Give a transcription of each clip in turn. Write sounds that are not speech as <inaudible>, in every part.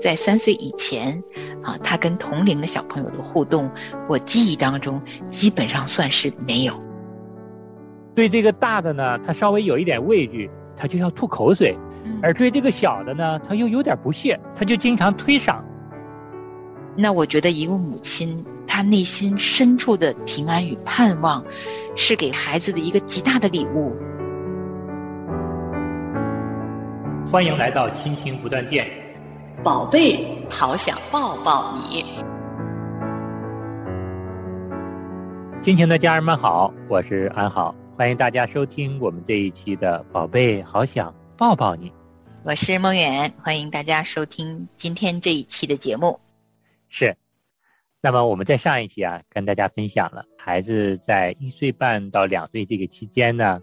在三岁以前，啊，他跟同龄的小朋友的互动，我记忆当中基本上算是没有。对这个大的呢，他稍微有一点畏惧，他就要吐口水；而对这个小的呢，他又有点不屑，他就经常推搡。那我觉得一个母亲，她内心深处的平安与盼望，是给孩子的一个极大的礼物。欢迎来到亲情不断电，宝贝，好想抱抱你。亲情的家人们好，我是安好，欢迎大家收听我们这一期的《宝贝，好想抱抱你》。我是梦远，欢迎大家收听今天这一期的节目。是，那么我们在上一期啊，跟大家分享了孩子在一岁半到两岁这个期间呢，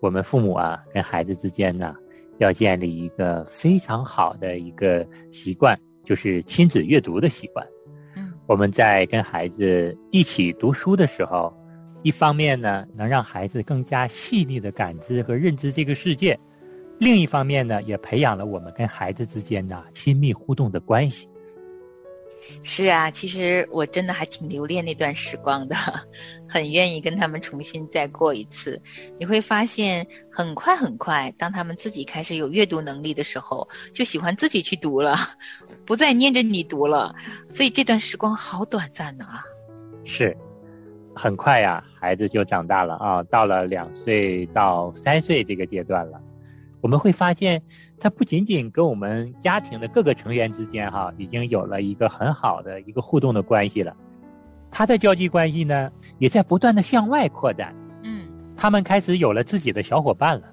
我们父母啊跟孩子之间呢，要建立一个非常好的一个习惯，就是亲子阅读的习惯。嗯，我们在跟孩子一起读书的时候，一方面呢，能让孩子更加细腻的感知和认知这个世界；另一方面呢，也培养了我们跟孩子之间的亲密互动的关系。是啊，其实我真的还挺留恋那段时光的，<laughs> 很愿意跟他们重新再过一次。你会发现，很快很快，当他们自己开始有阅读能力的时候，就喜欢自己去读了，<laughs> 不再念着你读了。所以这段时光好短暂呢！是，很快呀，孩子就长大了啊，到了两岁到三岁这个阶段了。我们会发现，他不仅仅跟我们家庭的各个成员之间哈，已经有了一个很好的一个互动的关系了。他的交际关系呢，也在不断的向外扩展。嗯，他们开始有了自己的小伙伴了。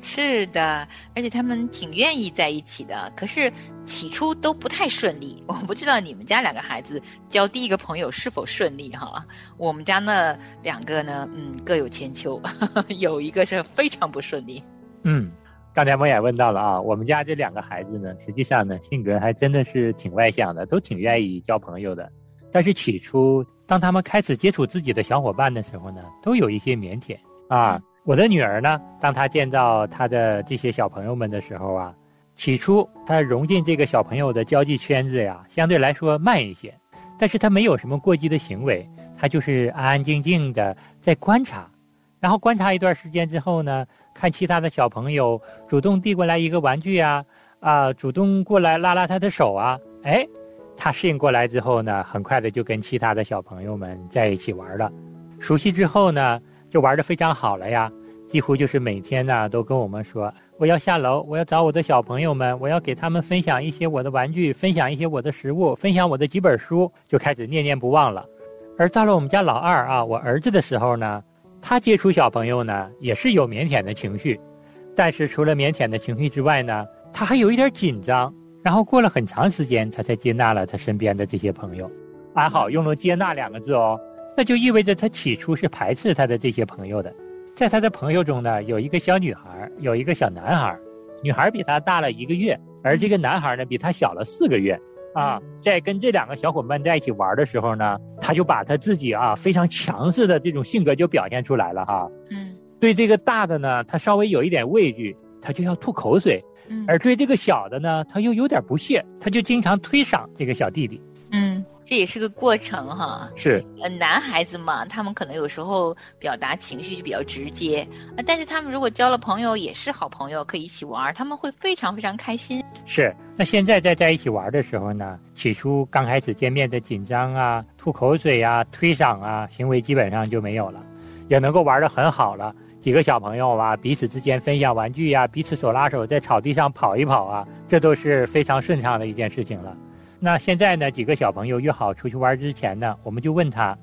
是的，而且他们挺愿意在一起的。可是起初都不太顺利。我不知道你们家两个孩子交第一个朋友是否顺利哈？我们家那两个呢，嗯，各有千秋，<laughs> 有一个是非常不顺利。嗯。刚才我也问到了啊，我们家这两个孩子呢，实际上呢，性格还真的是挺外向的，都挺愿意交朋友的。但是起初，当他们开始接触自己的小伙伴的时候呢，都有一些腼腆啊。我的女儿呢，当她见到她的这些小朋友们的时候啊，起初她融进这个小朋友的交际圈子呀，相对来说慢一些。但是她没有什么过激的行为，她就是安安静静的在观察。然后观察一段时间之后呢，看其他的小朋友主动递过来一个玩具啊，啊，主动过来拉拉他的手啊，哎，他适应过来之后呢，很快的就跟其他的小朋友们在一起玩了。熟悉之后呢，就玩的非常好了呀，几乎就是每天呢都跟我们说，我要下楼，我要找我的小朋友们，我要给他们分享一些我的玩具，分享一些我的食物，分享我的几本书，就开始念念不忘了。而到了我们家老二啊，我儿子的时候呢。他接触小朋友呢，也是有腼腆的情绪，但是除了腼腆的情绪之外呢，他还有一点紧张。然后过了很长时间，他才接纳了他身边的这些朋友。还好用了“接纳”两个字哦，那就意味着他起初是排斥他的这些朋友的。在他的朋友中呢，有一个小女孩，有一个小男孩。女孩比他大了一个月，而这个男孩呢，比他小了四个月。啊，在跟这两个小伙伴在一起玩的时候呢，他就把他自己啊非常强势的这种性格就表现出来了哈。嗯，对这个大的呢，他稍微有一点畏惧，他就要吐口水；而对这个小的呢，他又有点不屑，他就经常推搡这个小弟弟。嗯。这也是个过程哈，是，呃，男孩子嘛，他们可能有时候表达情绪就比较直接，啊，但是他们如果交了朋友，也是好朋友，可以一起玩，他们会非常非常开心。是，那现在在在一起玩的时候呢，起初刚开始见面的紧张啊、吐口水啊、推搡啊，行为基本上就没有了，也能够玩得很好了。几个小朋友啊，彼此之间分享玩具呀，彼此手拉手在草地上跑一跑啊，这都是非常顺畅的一件事情了。那现在呢？几个小朋友约好出去玩之前呢，我们就问他：“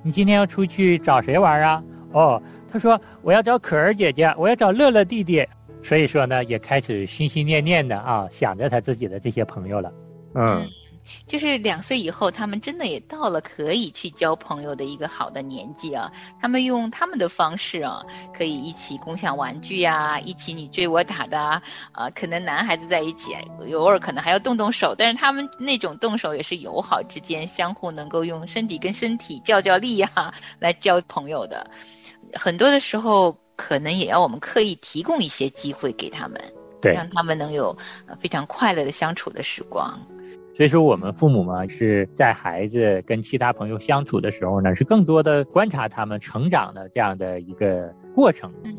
你今天要出去找谁玩啊？”哦，他说：“我要找可儿姐姐，我要找乐乐弟弟。”所以说呢，也开始心心念念的啊，想着他自己的这些朋友了。嗯。就是两岁以后，他们真的也到了可以去交朋友的一个好的年纪啊。他们用他们的方式啊，可以一起共享玩具啊，一起你追我打的啊。可能男孩子在一起，偶尔可能还要动动手，但是他们那种动手也是友好之间，相互能够用身体跟身体较较力呀，来交朋友的。很多的时候，可能也要我们刻意提供一些机会给他们，对，让他们能有非常快乐的相处的时光。所以说，我们父母嘛，是在孩子跟其他朋友相处的时候呢，是更多的观察他们成长的这样的一个过程。嗯，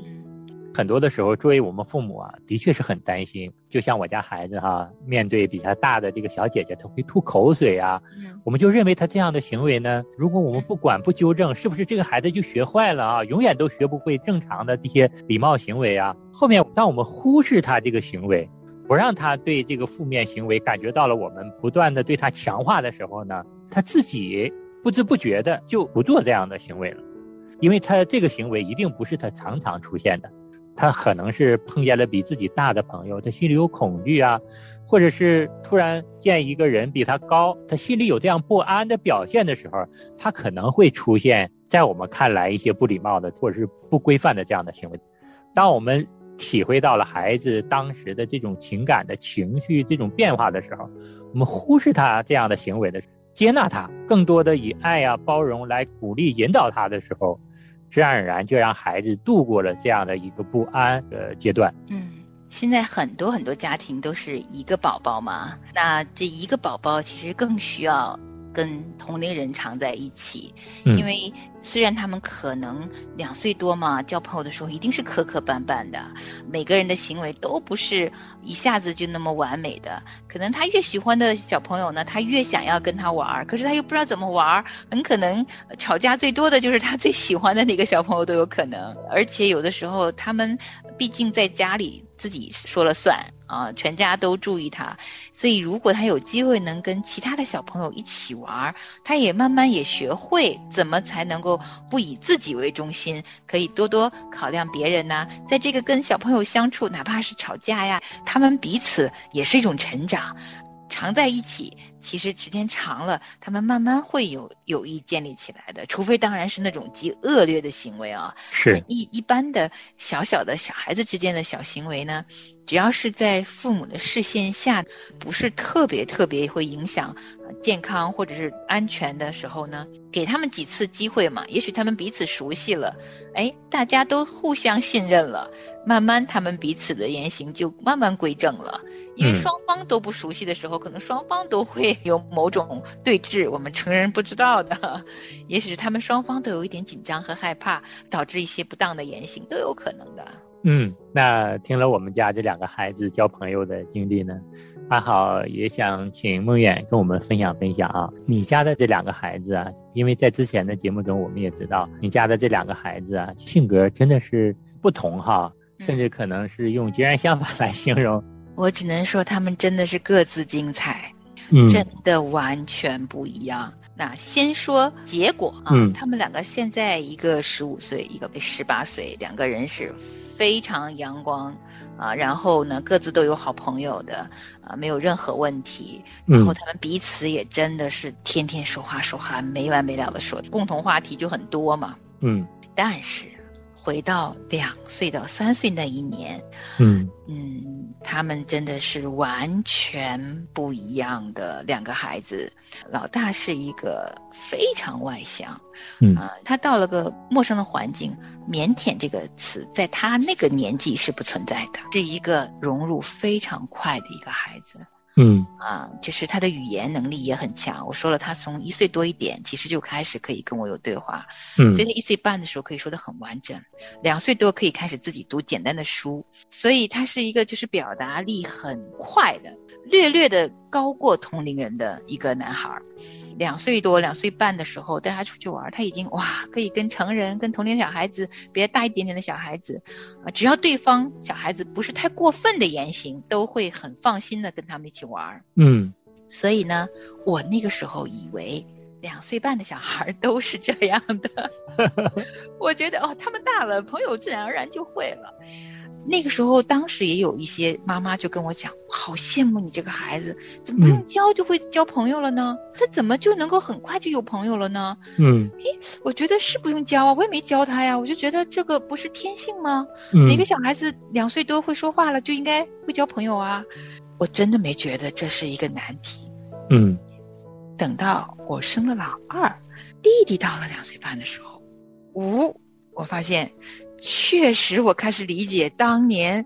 很多的时候，作为我们父母啊，的确是很担心。就像我家孩子哈，面对比他大的这个小姐姐，他会吐口水啊，我们就认为他这样的行为呢，如果我们不管不纠正，是不是这个孩子就学坏了啊？永远都学不会正常的这些礼貌行为啊？后面当我们忽视他这个行为。不让他对这个负面行为感觉到了我们不断的对他强化的时候呢，他自己不知不觉的就不做这样的行为了，因为他这个行为一定不是他常常出现的，他可能是碰见了比自己大的朋友，他心里有恐惧啊，或者是突然见一个人比他高，他心里有这样不安的表现的时候，他可能会出现在我们看来一些不礼貌的或者是不规范的这样的行为，当我们。体会到了孩子当时的这种情感的情绪这种变化的时候，我们忽视他这样的行为的时候，接纳他，更多的以爱呀包容来鼓励引导他的时候，自然而然就让孩子度过了这样的一个不安的阶段。嗯，现在很多很多家庭都是一个宝宝嘛，那这一个宝宝其实更需要。跟同龄人常在一起，因为虽然他们可能两岁多嘛，交朋友的时候一定是磕磕绊绊的，每个人的行为都不是一下子就那么完美的。可能他越喜欢的小朋友呢，他越想要跟他玩，可是他又不知道怎么玩，很可能吵架最多的就是他最喜欢的那个小朋友都有可能。而且有的时候他们毕竟在家里自己说了算。啊，全家都注意他，所以如果他有机会能跟其他的小朋友一起玩，他也慢慢也学会怎么才能够不以自己为中心，可以多多考量别人呐。在这个跟小朋友相处，哪怕是吵架呀，他们彼此也是一种成长。常在一起，其实时间长了，他们慢慢会有友谊建立起来的。除非当然是那种极恶劣的行为啊，是一一般的小小的小孩子之间的小行为呢，只要是在父母的视线下，不是特别特别会影响健康或者是安全的时候呢，给他们几次机会嘛，也许他们彼此熟悉了，哎，大家都互相信任了，慢慢他们彼此的言行就慢慢归正了。因为双方都不熟悉的时候，可能双方都会有某种对峙，我们成人不知道的，<laughs> 也许是他们双方都有一点紧张和害怕，导致一些不当的言行都有可能的。嗯，那听了我们家这两个孩子交朋友的经历呢，阿好也想请梦远跟我们分享分享啊，你家的这两个孩子啊，因为在之前的节目中我们也知道，你家的这两个孩子啊，性格真的是不同哈，甚至可能是用截然相反来形容。我只能说，他们真的是各自精彩，真的完全不一样。那先说结果啊，他们两个现在一个十五岁，一个十八岁，两个人是非常阳光啊。然后呢，各自都有好朋友的啊，没有任何问题。然后他们彼此也真的是天天说话说话没完没了的说，共同话题就很多嘛。嗯，但是回到两岁到三岁那一年，嗯嗯。他们真的是完全不一样的两个孩子。老大是一个非常外向，嗯啊，他到了个陌生的环境，腼腆这个词在他那个年纪是不存在的，是一个融入非常快的一个孩子。嗯啊，就是他的语言能力也很强。我说了，他从一岁多一点，其实就开始可以跟我有对话。嗯，所以他一岁半的时候可以说的很完整，两岁多可以开始自己读简单的书。所以他是一个就是表达力很快的，略略的高过同龄人的一个男孩。两岁多、两岁半的时候带他出去玩，他已经哇，可以跟成人、跟同龄小孩子、比他大一点点的小孩子，啊，只要对方小孩子不是太过分的言行，都会很放心的跟他们一起玩。嗯，所以呢，我那个时候以为两岁半的小孩都是这样的，<laughs> 我觉得哦，他们大了，朋友自然而然就会了。那个时候，当时也有一些妈妈就跟我讲：“好羡慕你这个孩子，怎么不用教就会交朋友了呢？他怎么就能够很快就有朋友了呢？”嗯，诶，我觉得是不用教啊，我也没教他呀，我就觉得这个不是天性吗？嗯，每个小孩子两岁多会说话了，就应该会交朋友啊。我真的没觉得这是一个难题。嗯，等到我生了老二，弟弟到了两岁半的时候，呜，我发现。确实，我开始理解当年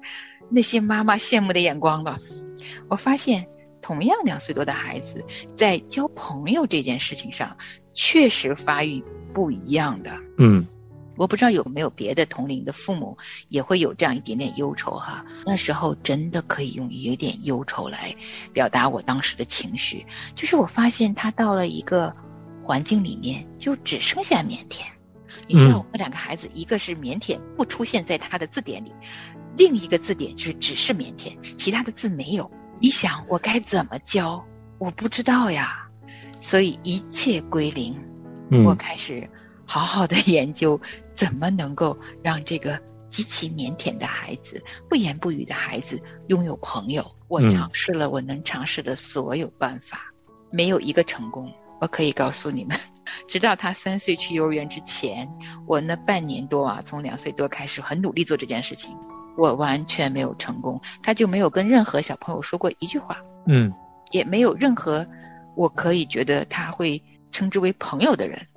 那些妈妈羡慕的眼光了。我发现同样两岁多的孩子在交朋友这件事情上，确实发育不一样的。嗯，我不知道有没有别的同龄的父母也会有这样一点点忧愁哈。那时候真的可以用有点忧愁来表达我当时的情绪，就是我发现他到了一个环境里面，就只剩下腼腆。你知道，我们两个孩子，一个是腼腆不出现在他的字典里，另一个字典就是只是腼腆，其他的字没有。你想我该怎么教？我不知道呀，所以一切归零。我开始好好的研究怎么能够让这个极其腼腆的孩子、不言不语的孩子拥有朋友。我尝试了我能尝试的所有办法，没有一个成功。我可以告诉你们。直到他三岁去幼儿园之前，我那半年多啊，从两岁多开始很努力做这件事情，我完全没有成功。他就没有跟任何小朋友说过一句话，嗯，也没有任何我可以觉得他会称之为朋友的人，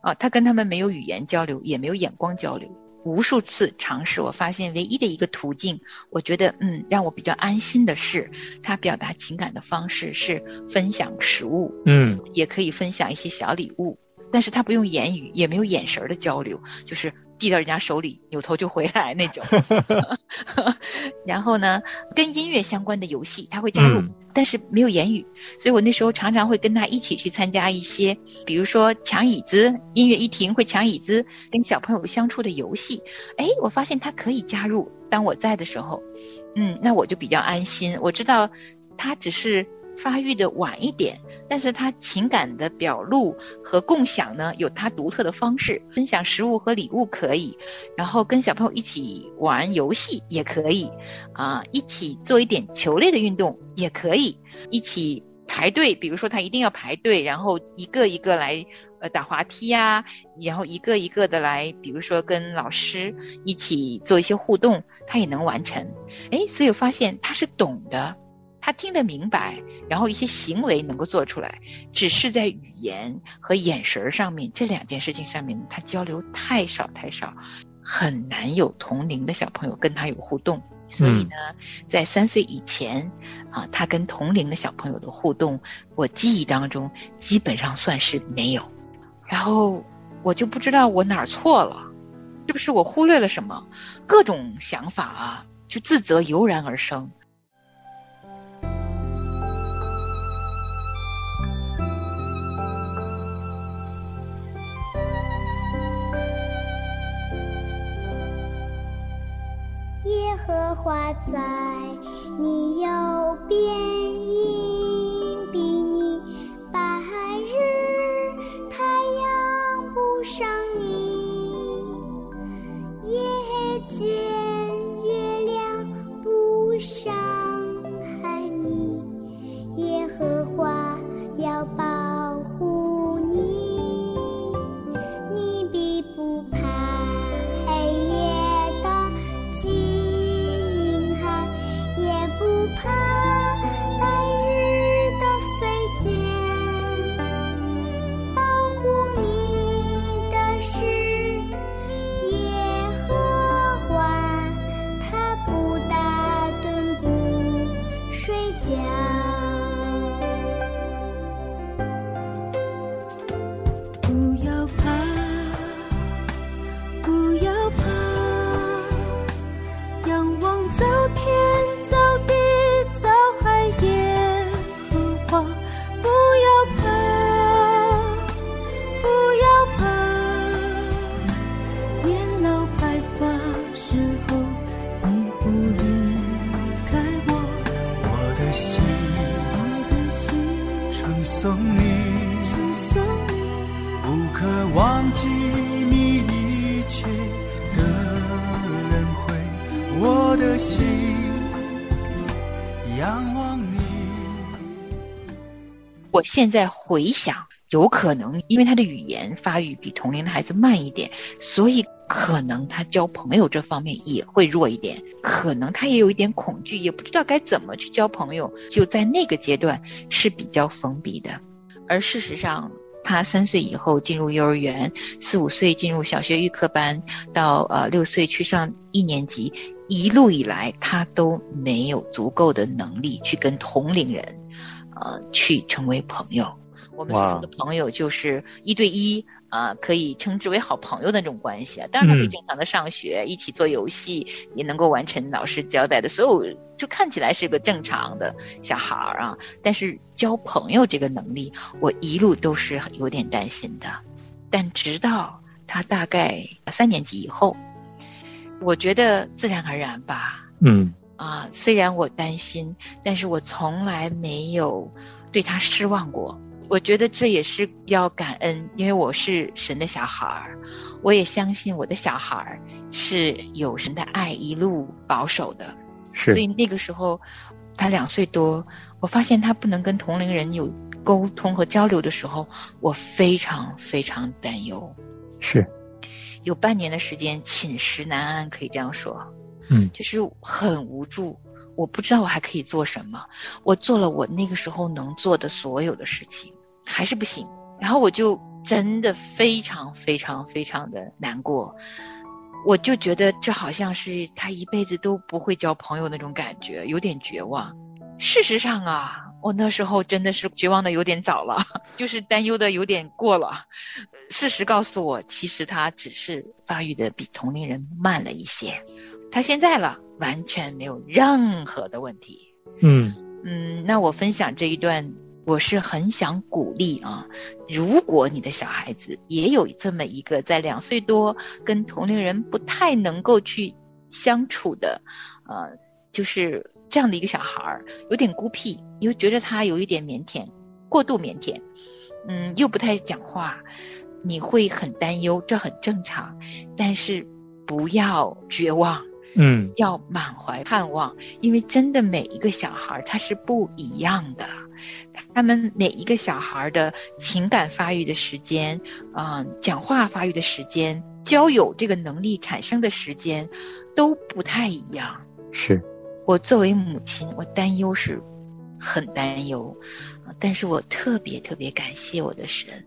啊，他跟他们没有语言交流，也没有眼光交流。无数次尝试，我发现唯一的一个途径，我觉得嗯，让我比较安心的是，他表达情感的方式是分享食物，嗯，也可以分享一些小礼物，但是他不用言语，也没有眼神的交流，就是递到人家手里，扭头就回来那种。<laughs> <laughs> 然后呢，跟音乐相关的游戏他会加入。但是没有言语，所以我那时候常常会跟他一起去参加一些，比如说抢椅子，音乐一停会抢椅子，跟小朋友相处的游戏。哎，我发现他可以加入，当我在的时候，嗯，那我就比较安心。我知道他只是发育的晚一点。但是他情感的表露和共享呢，有他独特的方式。分享食物和礼物可以，然后跟小朋友一起玩游戏也可以，啊，一起做一点球类的运动也可以，一起排队，比如说他一定要排队，然后一个一个来，呃，打滑梯呀，然后一个一个的来，比如说跟老师一起做一些互动，他也能完成。哎，所以我发现他是懂的。他听得明白，然后一些行为能够做出来，只是在语言和眼神上面这两件事情上面，他交流太少太少，很难有同龄的小朋友跟他有互动。所以呢，在三岁以前，啊，他跟同龄的小朋友的互动，我记忆当中基本上算是没有。然后我就不知道我哪儿错了，是不是我忽略了什么？各种想法啊，就自责油然而生。花在现在回想，有可能因为他的语言发育比同龄的孩子慢一点，所以可能他交朋友这方面也会弱一点。可能他也有一点恐惧，也不知道该怎么去交朋友，就在那个阶段是比较封闭的。而事实上，他三岁以后进入幼儿园，四五岁进入小学预科班，到呃六岁去上一年级。一路以来他都没有足够的能力去跟同龄人，呃，去成为朋友。我们所说的朋友就是一对一啊，可以称之为好朋友的那种关系啊。当然，他可以正常的上学，一起做游戏，也能够完成老师交代的所有，就看起来是个正常的小孩儿啊。但是交朋友这个能力，我一路都是有点担心的。但直到他大概三年级以后，我觉得自然而然吧。嗯。啊，虽然我担心，但是我从来没有对他失望过。我觉得这也是要感恩，因为我是神的小孩儿，我也相信我的小孩儿是有神的爱一路保守的。是。所以那个时候，他两岁多，我发现他不能跟同龄人有沟通和交流的时候，我非常非常担忧。是。有半年的时间寝食难安，可以这样说。嗯。就是很无助。我不知道我还可以做什么，我做了我那个时候能做的所有的事情。还是不行，然后我就真的非常非常非常的难过，我就觉得这好像是他一辈子都不会交朋友那种感觉，有点绝望。事实上啊，我那时候真的是绝望的有点早了，<laughs> 就是担忧的有点过了。事实告诉我，其实他只是发育的比同龄人慢了一些，他现在了完全没有任何的问题。嗯嗯，那我分享这一段。我是很想鼓励啊，如果你的小孩子也有这么一个在两岁多跟同龄人不太能够去相处的，呃，就是这样的一个小孩儿，有点孤僻，又觉得他有一点腼腆，过度腼腆，嗯，又不太讲话，你会很担忧，这很正常，但是不要绝望。嗯，要满怀盼望，因为真的每一个小孩他是不一样的，他们每一个小孩的情感发育的时间，嗯，讲话发育的时间，交友这个能力产生的时间，都不太一样。是，我作为母亲，我担忧是，很担忧，但是我特别特别感谢我的神，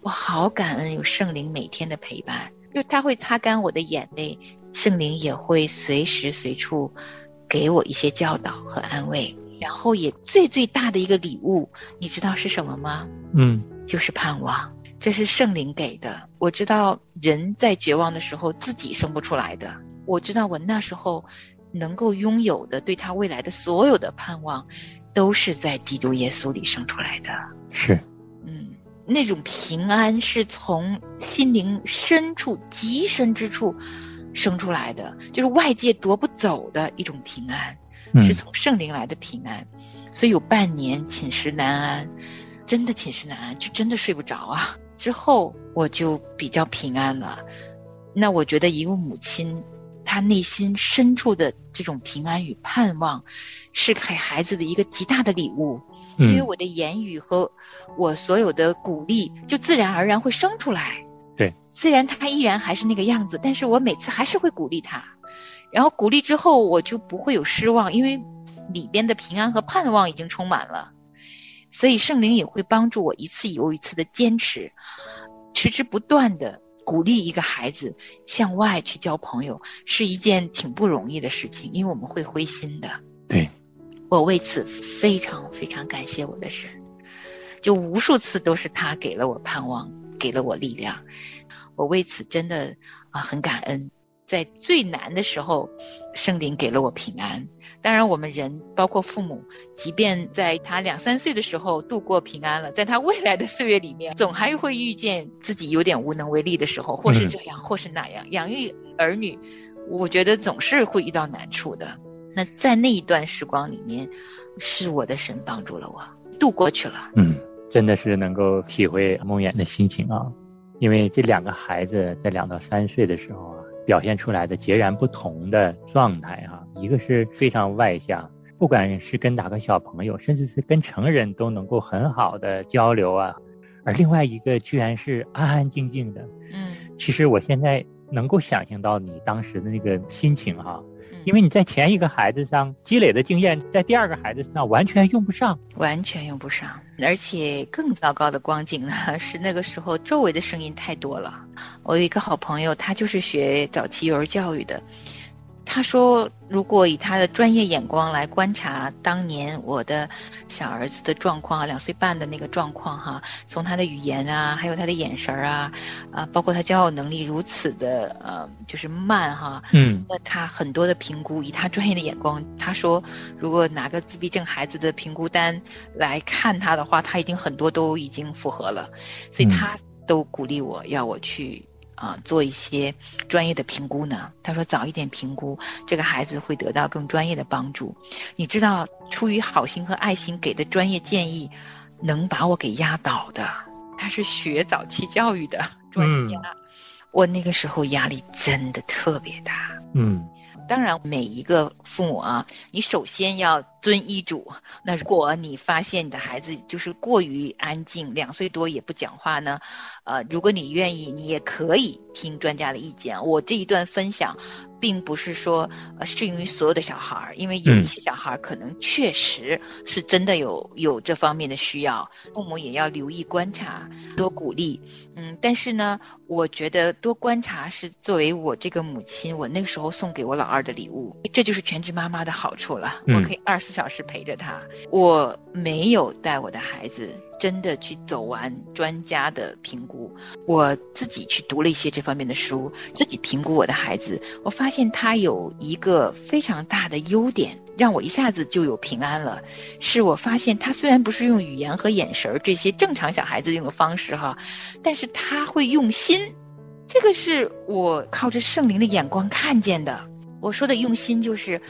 我好感恩有圣灵每天的陪伴，就是他会擦干我的眼泪。圣灵也会随时随处给我一些教导和安慰，然后也最最大的一个礼物，你知道是什么吗？嗯，就是盼望，这是圣灵给的。我知道人在绝望的时候自己生不出来的，我知道我那时候能够拥有的对他未来的所有的盼望，都是在基督耶稣里生出来的。是，嗯，那种平安是从心灵深处极深之处。生出来的就是外界夺不走的一种平安，是从圣灵来的平安，所以有半年寝食难安，真的寝食难安，就真的睡不着啊。之后我就比较平安了。那我觉得一个母亲，她内心深处的这种平安与盼望，是给孩子的一个极大的礼物。因为我的言语和我所有的鼓励，就自然而然会生出来。对，虽然他依然还是那个样子，但是我每次还是会鼓励他，然后鼓励之后我就不会有失望，因为里边的平安和盼望已经充满了，所以圣灵也会帮助我一次又一次的坚持，持之不断的鼓励一个孩子向外去交朋友，是一件挺不容易的事情，因为我们会灰心的。对，我为此非常非常感谢我的神，就无数次都是他给了我盼望。给了我力量，我为此真的啊很感恩。在最难的时候，圣灵给了我平安。当然，我们人包括父母，即便在他两三岁的时候度过平安了，在他未来的岁月里面，总还会遇见自己有点无能为力的时候，或是这样，或是那样。养育儿女，我觉得总是会遇到难处的。那在那一段时光里面，是我的神帮助了我度过去了。嗯。真的是能够体会梦魇的心情啊，因为这两个孩子在两到三岁的时候啊，表现出来的截然不同的状态哈，一个是非常外向，不管是跟哪个小朋友，甚至是跟成人都能够很好的交流啊，而另外一个居然是安安静静的。嗯，其实我现在能够想象到你当时的那个心情哈。因为你在前一个孩子上积累的经验，在第二个孩子上完全用不上，完全用不上。而且更糟糕的光景呢，<laughs> 是那个时候周围的声音太多了。我有一个好朋友，他就是学早期幼儿教育的。他说，如果以他的专业眼光来观察当年我的小儿子的状况，两岁半的那个状况哈，从他的语言啊，还有他的眼神儿啊，啊，包括他交友能力如此的呃，就是慢哈，嗯，那他很多的评估，以他专业的眼光，他说，如果拿个自闭症孩子的评估单来看他的话，他已经很多都已经符合了，所以他都鼓励我要我去。啊，做一些专业的评估呢？他说早一点评估，这个孩子会得到更专业的帮助。你知道，出于好心和爱心给的专业建议，能把我给压倒的。他是学早期教育的专家，我那个时候压力真的特别大。嗯。当然，每一个父母啊，你首先要遵医嘱。那如果你发现你的孩子就是过于安静，两岁多也不讲话呢，呃，如果你愿意，你也可以听专家的意见。我这一段分享，并不是说呃适用于所有的小孩儿，因为有一些小孩儿可能确实是真的有有这方面的需要，父母也要留意观察，多鼓励。嗯，但是呢，我觉得多观察是作为我这个母亲，我那个时候送给我老二的礼物。这就是全职妈妈的好处了，我可以二十四小时陪着他。我没有带我的孩子真的去走完专家的评估，我自己去读了一些这方面的书，自己评估我的孩子。我发现他有一个非常大的优点。让我一下子就有平安了，是我发现他虽然不是用语言和眼神这些正常小孩子用的方式哈，但是他会用心，这个是我靠着圣灵的眼光看见的。我说的用心就是，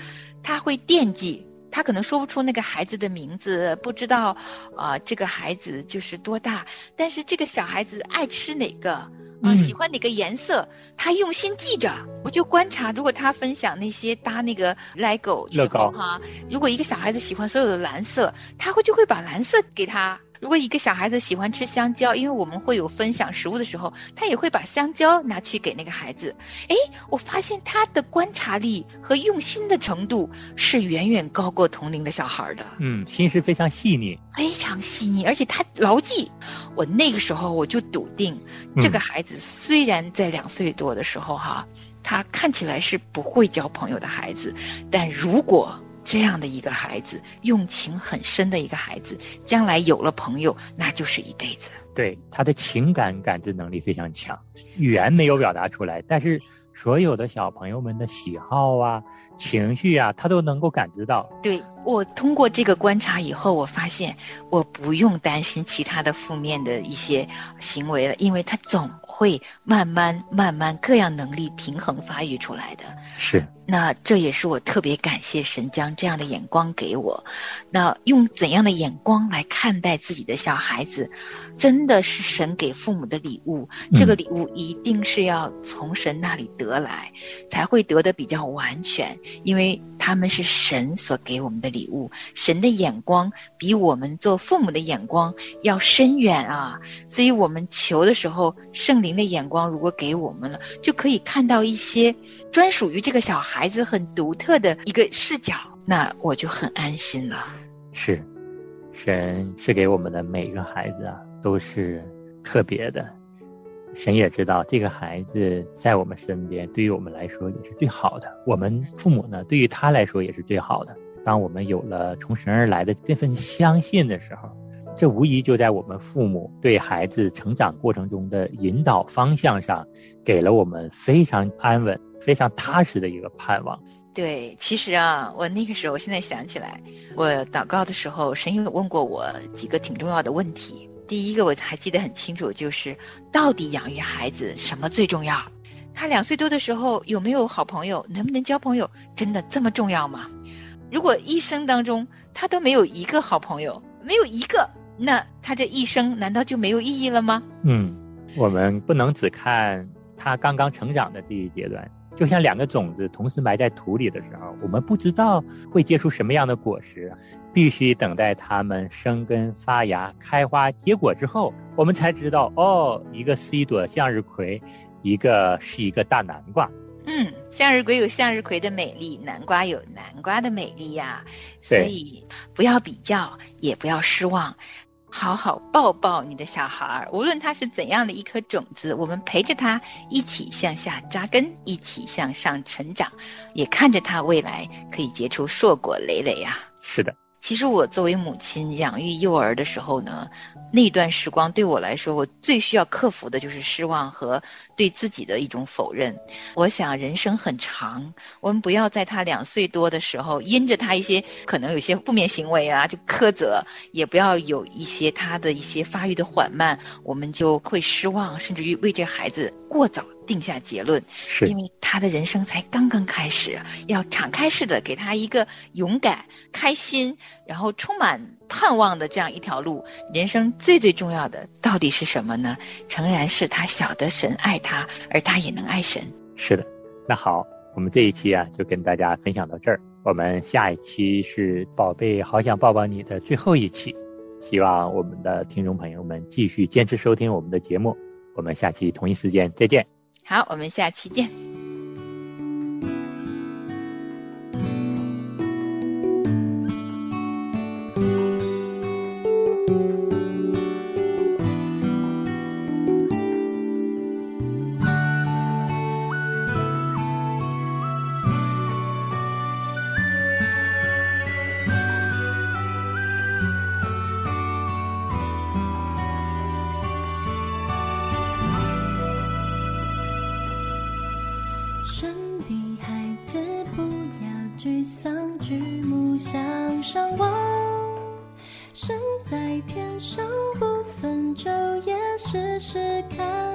他会惦记，他可能说不出那个孩子的名字，不知道啊这个孩子就是多大，但是这个小孩子爱吃哪个。啊，喜欢哪个颜色，他用心记着。我就观察，如果他分享那些搭那个 LEGO 乐高哈，如果一个小孩子喜欢所有的蓝色，他会就会把蓝色给他。如果一个小孩子喜欢吃香蕉，因为我们会有分享食物的时候，他也会把香蕉拿去给那个孩子。哎，我发现他的观察力和用心的程度是远远高过同龄的小孩的。嗯，心思非常细腻，非常细腻，而且他牢记。我那个时候我就笃定，这个孩子虽然在两岁多的时候哈，他看起来是不会交朋友的孩子，但如果。这样的一个孩子，用情很深的一个孩子，将来有了朋友，那就是一辈子。对他的情感感知能力非常强，语言没有表达出来，但是所有的小朋友们的喜好啊、情绪啊，他都能够感知到。对我通过这个观察以后，我发现我不用担心其他的负面的一些行为了，因为他总会慢慢慢慢各样能力平衡发育出来的。是。那这也是我特别感谢神将这样的眼光给我。那用怎样的眼光来看待自己的小孩子，真的是神给父母的礼物。这个礼物一定是要从神那里得来，才会得的比较完全，因为他们是神所给我们的礼物。神的眼光比我们做父母的眼光要深远啊！所以我们求的时候，圣灵的眼光如果给我们了，就可以看到一些专属于这个小孩。子很独特的一个视角，那我就很安心了。是，神是给我们的每一个孩子啊，都是特别的。神也知道这个孩子在我们身边，对于我们来说也是最好的。我们父母呢，对于他来说也是最好的。当我们有了从神而来的这份相信的时候，这无疑就在我们父母对孩子成长过程中的引导方向上，给了我们非常安稳。非常踏实的一个盼望。对，其实啊，我那个时候，我现在想起来，我祷告的时候，神有问过我几个挺重要的问题。第一个我还记得很清楚，就是到底养育孩子什么最重要？他两岁多的时候有没有好朋友？能不能交朋友？真的这么重要吗？如果一生当中他都没有一个好朋友，没有一个，那他这一生难道就没有意义了吗？嗯，我们不能只看他刚刚成长的第一阶段。就像两个种子同时埋在土里的时候，我们不知道会结出什么样的果实，必须等待它们生根发芽、开花结果之后，我们才知道哦，一个是一朵向日葵，一个是一个大南瓜。嗯，向日葵有向日葵的美丽，南瓜有南瓜的美丽呀。所以不要比较，也不要失望。好好抱抱你的小孩儿，无论他是怎样的一颗种子，我们陪着他一起向下扎根，一起向上成长，也看着他未来可以结出硕果累累呀。是的。其实我作为母亲养育幼儿的时候呢，那段时光对我来说，我最需要克服的就是失望和对自己的一种否认。我想人生很长，我们不要在他两岁多的时候，因着他一些可能有些负面行为啊，就苛责；也不要有一些他的一些发育的缓慢，我们就会失望，甚至于为这孩子过早。定下结论，是因为他的人生才刚刚开始，要敞开式的给他一个勇敢、开心，然后充满盼望的这样一条路。人生最最重要的到底是什么呢？诚然是他晓得神爱他，而他也能爱神。是的，那好，我们这一期啊就跟大家分享到这儿。我们下一期是宝贝好想抱抱你的最后一期，希望我们的听众朋友们继续坚持收听我们的节目。我们下期同一时间再见。好，我们下期见。身在天上不分昼夜试试看